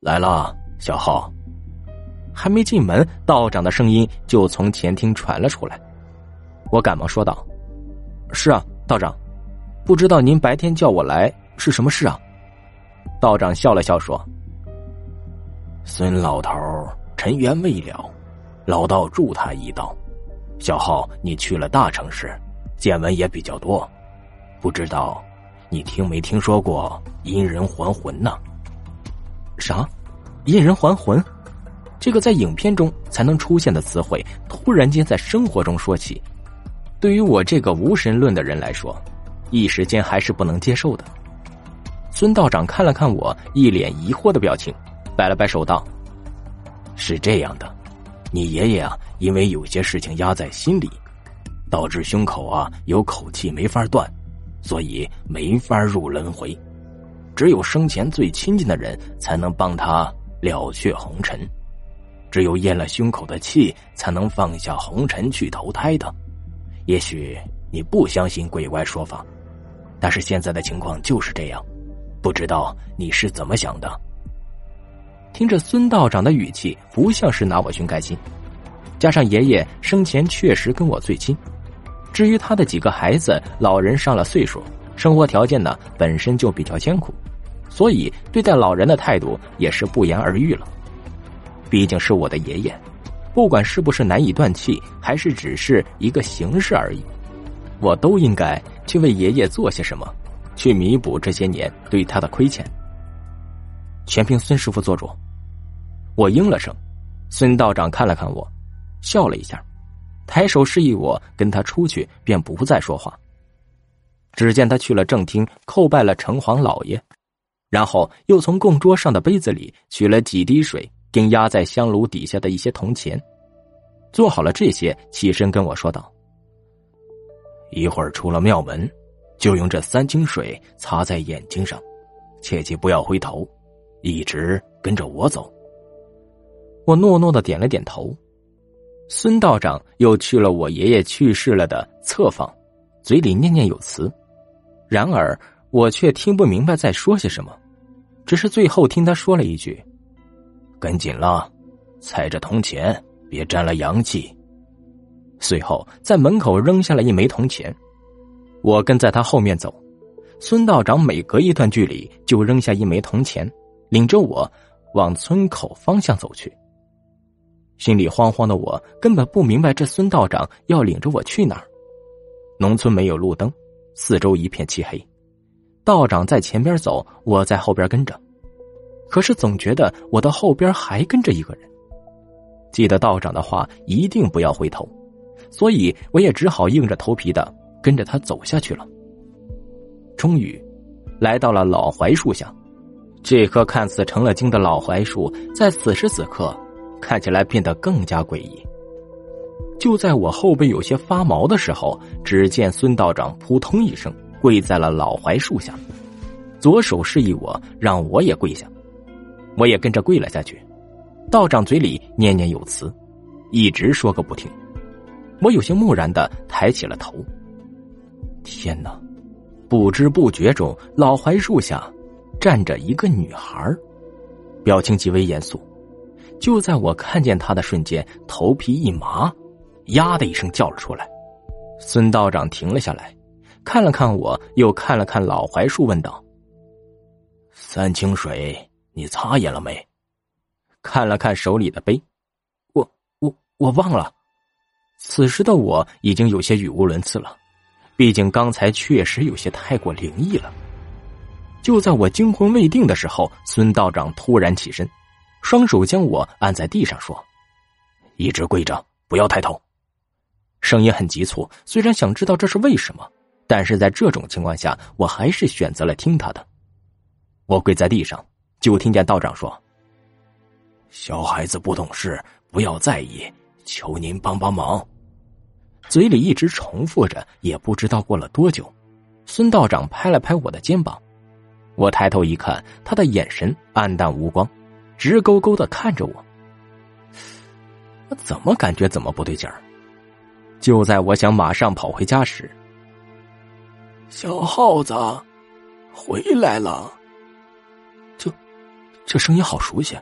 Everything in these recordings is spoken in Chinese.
来了，小浩。还没进门，道长的声音就从前厅传了出来。我赶忙说道：“是啊，道长，不知道您白天叫我来是什么事啊？”道长笑了笑说：“孙老头尘缘未了，老道助他一道。小浩，你去了大城市，见闻也比较多，不知道你听没听说过阴人还魂呢？啥？阴人还魂？这个在影片中才能出现的词汇，突然间在生活中说起。”对于我这个无神论的人来说，一时间还是不能接受的。孙道长看了看我，一脸疑惑的表情，摆了摆手道：“是这样的，你爷爷啊，因为有些事情压在心里，导致胸口啊有口气没法断，所以没法入轮回。只有生前最亲近的人才能帮他了却红尘，只有咽了胸口的气，才能放下红尘去投胎的。”也许你不相信鬼怪说法，但是现在的情况就是这样，不知道你是怎么想的。听着孙道长的语气，不像是拿我寻开心。加上爷爷生前确实跟我最亲，至于他的几个孩子，老人上了岁数，生活条件呢本身就比较艰苦，所以对待老人的态度也是不言而喻了。毕竟是我的爷爷。不管是不是难以断气，还是只是一个形式而已，我都应该去为爷爷做些什么，去弥补这些年对他的亏欠。全凭孙师傅做主。我应了声，孙道长看了看我，笑了一下，抬手示意我跟他出去，便不再说话。只见他去了正厅，叩拜了城隍老爷，然后又从供桌上的杯子里取了几滴水。并压在香炉底下的一些铜钱，做好了这些，起身跟我说道：“一会儿出了庙门，就用这三清水擦在眼睛上，切记不要回头，一直跟着我走。”我诺诺的点了点头。孙道长又去了我爷爷去世了的侧房，嘴里念念有词，然而我却听不明白在说些什么，只是最后听他说了一句。跟紧了，踩着铜钱，别沾了阳气。随后在门口扔下了一枚铜钱，我跟在他后面走。孙道长每隔一段距离就扔下一枚铜钱，领着我往村口方向走去。心里慌慌的我根本不明白这孙道长要领着我去哪儿。农村没有路灯，四周一片漆黑，道长在前边走，我在后边跟着。可是总觉得我的后边还跟着一个人。记得道长的话，一定不要回头，所以我也只好硬着头皮的跟着他走下去了。终于，来到了老槐树下，这棵看似成了精的老槐树，在此时此刻看起来变得更加诡异。就在我后背有些发毛的时候，只见孙道长扑通一声跪在了老槐树下，左手示意我让我也跪下。我也跟着跪了下去，道长嘴里念念有词，一直说个不停。我有些木然的抬起了头。天哪！不知不觉中，老槐树下站着一个女孩，表情极为严肃。就在我看见她的瞬间，头皮一麻，呀的一声叫了出来。孙道长停了下来，看了看我，又看了看老槐树，问道：“三清水。”你擦眼了没？看了看手里的杯，我我我忘了。此时的我已经有些语无伦次了，毕竟刚才确实有些太过灵异了。就在我惊魂未定的时候，孙道长突然起身，双手将我按在地上，说：“一直跪着，不要抬头。”声音很急促。虽然想知道这是为什么，但是在这种情况下，我还是选择了听他的。我跪在地上。就听见道长说：“小孩子不懂事，不要在意，求您帮帮忙。”嘴里一直重复着，也不知道过了多久，孙道长拍了拍我的肩膀，我抬头一看，他的眼神暗淡无光，直勾勾的看着我。我怎么感觉怎么不对劲儿？就在我想马上跑回家时，小耗子回来了。这这声音好熟悉，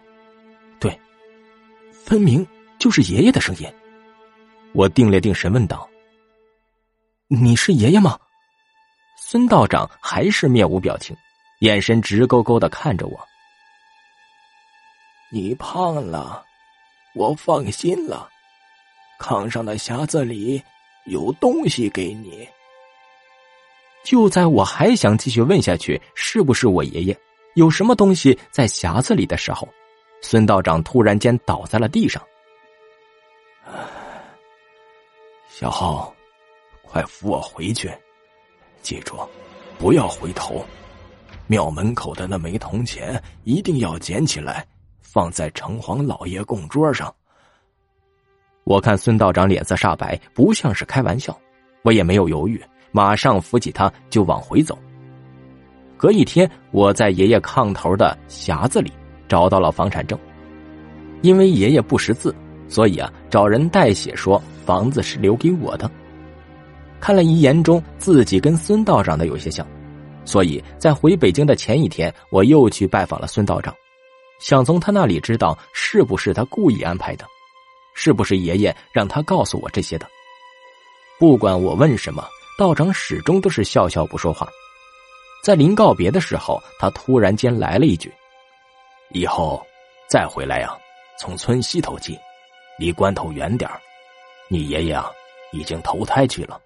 对，分明就是爷爷的声音。我定了定神，问道：“你是爷爷吗？”孙道长还是面无表情，眼神直勾勾的看着我。你胖了，我放心了。炕上的匣子里有东西给你。就在我还想继续问下去是不是我爷爷有什么东西在匣子里的时候，孙道长突然间倒在了地上。小浩，快扶我回去！记住，不要回头。庙门口的那枚铜钱一定要捡起来，放在城隍老爷供桌上。我看孙道长脸色煞白，不像是开玩笑，我也没有犹豫，马上扶起他就往回走。隔一天，我在爷爷炕头的匣子里找到了房产证，因为爷爷不识字，所以啊，找人代写说。房子是留给我的，看了遗言中自己跟孙道长的有些像，所以在回北京的前一天，我又去拜访了孙道长，想从他那里知道是不是他故意安排的，是不是爷爷让他告诉我这些的。不管我问什么，道长始终都是笑笑不说话。在临告别的时候，他突然间来了一句：“以后再回来呀，从村西头进，离关头远点你爷爷啊，已经投胎去了。